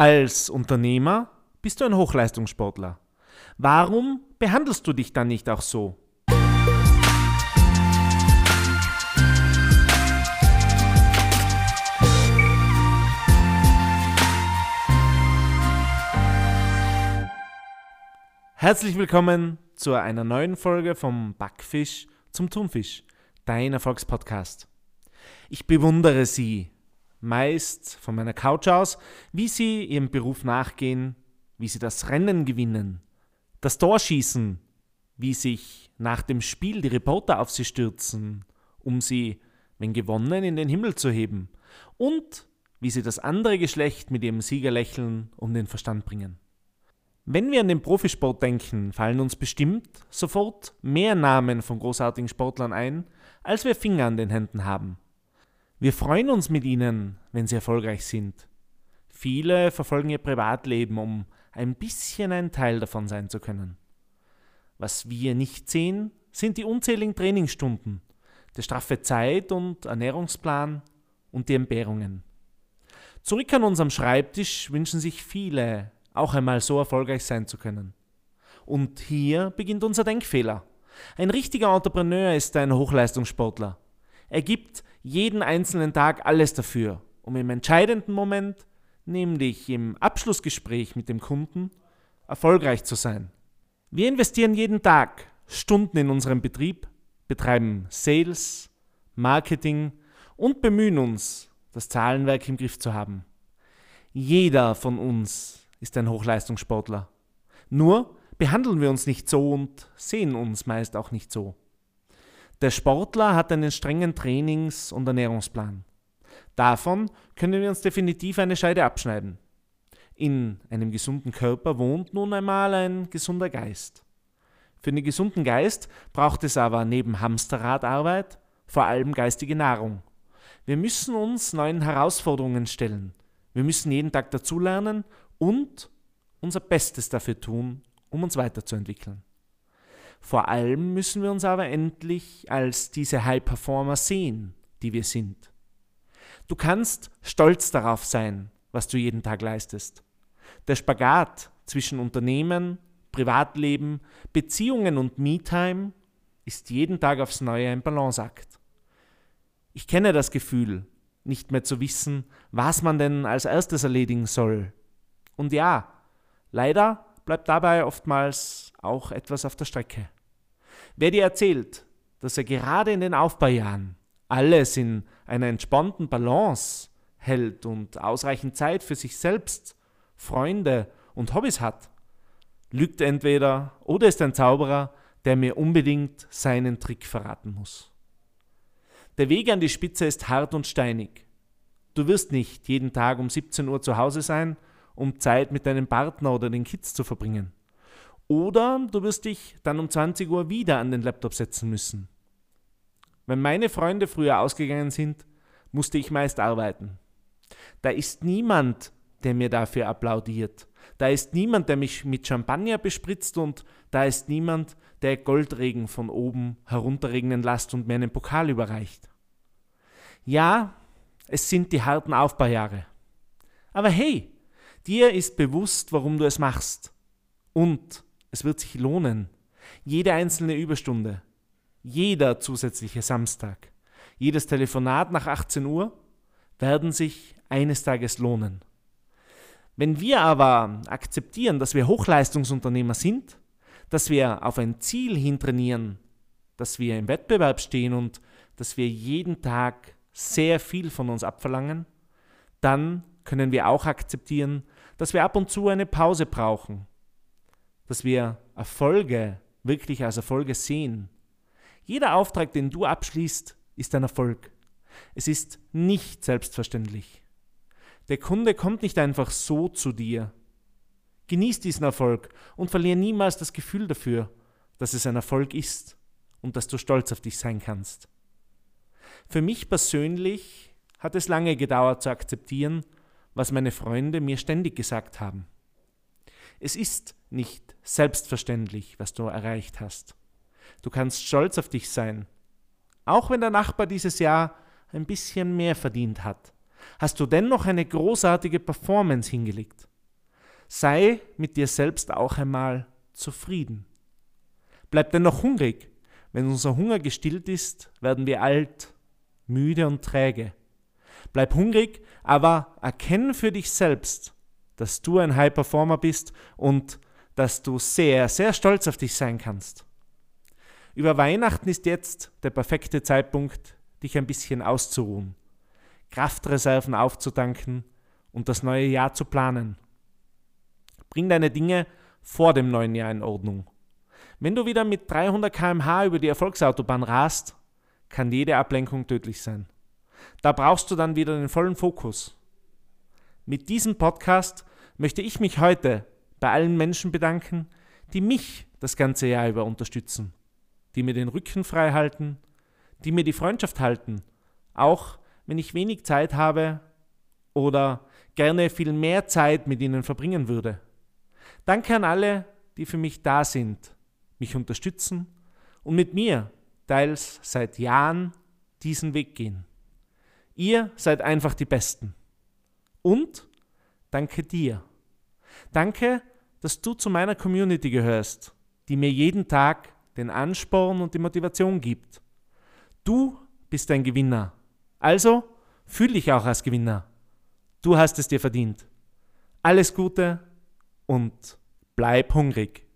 Als Unternehmer bist du ein Hochleistungssportler. Warum behandelst du dich dann nicht auch so? Herzlich willkommen zu einer neuen Folge vom Backfisch zum Thunfisch, dein Erfolgspodcast. Ich bewundere Sie, meist von meiner Couch aus, wie sie ihrem Beruf nachgehen, wie sie das Rennen gewinnen, das Tor schießen, wie sich nach dem Spiel die Reporter auf sie stürzen, um sie, wenn gewonnen, in den Himmel zu heben, und wie sie das andere Geschlecht mit ihrem Siegerlächeln um den Verstand bringen. Wenn wir an den Profisport denken, fallen uns bestimmt sofort mehr Namen von großartigen Sportlern ein, als wir Finger an den Händen haben. Wir freuen uns mit ihnen, wenn sie erfolgreich sind. Viele verfolgen ihr Privatleben, um ein bisschen ein Teil davon sein zu können. Was wir nicht sehen, sind die unzähligen Trainingsstunden, der straffe Zeit- und Ernährungsplan und die Entbehrungen. Zurück an unserem Schreibtisch wünschen sich viele, auch einmal so erfolgreich sein zu können. Und hier beginnt unser Denkfehler. Ein richtiger Entrepreneur ist ein Hochleistungssportler. Er gibt jeden einzelnen Tag alles dafür, um im entscheidenden Moment, nämlich im Abschlussgespräch mit dem Kunden, erfolgreich zu sein. Wir investieren jeden Tag Stunden in unserem Betrieb, betreiben Sales, Marketing und bemühen uns, das Zahlenwerk im Griff zu haben. Jeder von uns ist ein Hochleistungssportler. Nur behandeln wir uns nicht so und sehen uns meist auch nicht so. Der Sportler hat einen strengen Trainings- und Ernährungsplan. Davon können wir uns definitiv eine Scheide abschneiden. In einem gesunden Körper wohnt nun einmal ein gesunder Geist. Für einen gesunden Geist braucht es aber neben Hamsterradarbeit vor allem geistige Nahrung. Wir müssen uns neuen Herausforderungen stellen. Wir müssen jeden Tag dazulernen und unser Bestes dafür tun, um uns weiterzuentwickeln. Vor allem müssen wir uns aber endlich als diese High Performer sehen, die wir sind. Du kannst stolz darauf sein, was du jeden Tag leistest. Der Spagat zwischen Unternehmen, Privatleben, Beziehungen und Me-Time ist jeden Tag aufs Neue ein Balanceakt. Ich kenne das Gefühl, nicht mehr zu wissen, was man denn als erstes erledigen soll. Und ja, leider bleibt dabei oftmals auch etwas auf der Strecke. Wer dir erzählt, dass er gerade in den Aufbaujahren alles in einer entspannten Balance hält und ausreichend Zeit für sich selbst, Freunde und Hobbys hat, lügt entweder oder ist ein Zauberer, der mir unbedingt seinen Trick verraten muss. Der Weg an die Spitze ist hart und steinig. Du wirst nicht jeden Tag um 17 Uhr zu Hause sein, um Zeit mit deinem Partner oder den Kids zu verbringen. Oder du wirst dich dann um 20 Uhr wieder an den Laptop setzen müssen. Wenn meine Freunde früher ausgegangen sind, musste ich meist arbeiten. Da ist niemand, der mir dafür applaudiert. Da ist niemand, der mich mit Champagner bespritzt und da ist niemand, der Goldregen von oben herunterregnen lässt und mir einen Pokal überreicht. Ja, es sind die harten Aufbaujahre. Aber hey, dir ist bewusst, warum du es machst. Und es wird sich lohnen. Jede einzelne Überstunde, jeder zusätzliche Samstag, jedes Telefonat nach 18 Uhr werden sich eines Tages lohnen. Wenn wir aber akzeptieren, dass wir Hochleistungsunternehmer sind, dass wir auf ein Ziel hintrainieren, dass wir im Wettbewerb stehen und dass wir jeden Tag sehr viel von uns abverlangen, dann können wir auch akzeptieren, dass wir ab und zu eine Pause brauchen, dass wir Erfolge wirklich als Erfolge sehen. Jeder Auftrag, den du abschließt, ist ein Erfolg. Es ist nicht selbstverständlich. Der Kunde kommt nicht einfach so zu dir. Genieß diesen Erfolg und verliere niemals das Gefühl dafür, dass es ein Erfolg ist und dass du stolz auf dich sein kannst. Für mich persönlich hat es lange gedauert zu akzeptieren, was meine Freunde mir ständig gesagt haben. Es ist nicht selbstverständlich, was du erreicht hast. Du kannst stolz auf dich sein. Auch wenn der Nachbar dieses Jahr ein bisschen mehr verdient hat, hast du dennoch eine großartige Performance hingelegt. Sei mit dir selbst auch einmal zufrieden. Bleib dennoch hungrig. Wenn unser Hunger gestillt ist, werden wir alt, müde und träge. Bleib hungrig, aber erkenn für dich selbst, dass du ein High Performer bist und dass du sehr, sehr stolz auf dich sein kannst. Über Weihnachten ist jetzt der perfekte Zeitpunkt, dich ein bisschen auszuruhen, Kraftreserven aufzutanken und das neue Jahr zu planen. Bring deine Dinge vor dem neuen Jahr in Ordnung. Wenn du wieder mit 300 km/h über die Erfolgsautobahn rast, kann jede Ablenkung tödlich sein. Da brauchst du dann wieder den vollen Fokus. Mit diesem Podcast möchte ich mich heute bei allen Menschen bedanken, die mich das ganze Jahr über unterstützen, die mir den Rücken frei halten, die mir die Freundschaft halten, auch wenn ich wenig Zeit habe oder gerne viel mehr Zeit mit ihnen verbringen würde. Danke an alle, die für mich da sind, mich unterstützen und mit mir teils seit Jahren diesen Weg gehen. Ihr seid einfach die Besten. Und danke dir. Danke, dass du zu meiner Community gehörst, die mir jeden Tag den Ansporn und die Motivation gibt. Du bist ein Gewinner. Also fühl dich auch als Gewinner. Du hast es dir verdient. Alles Gute und bleib hungrig.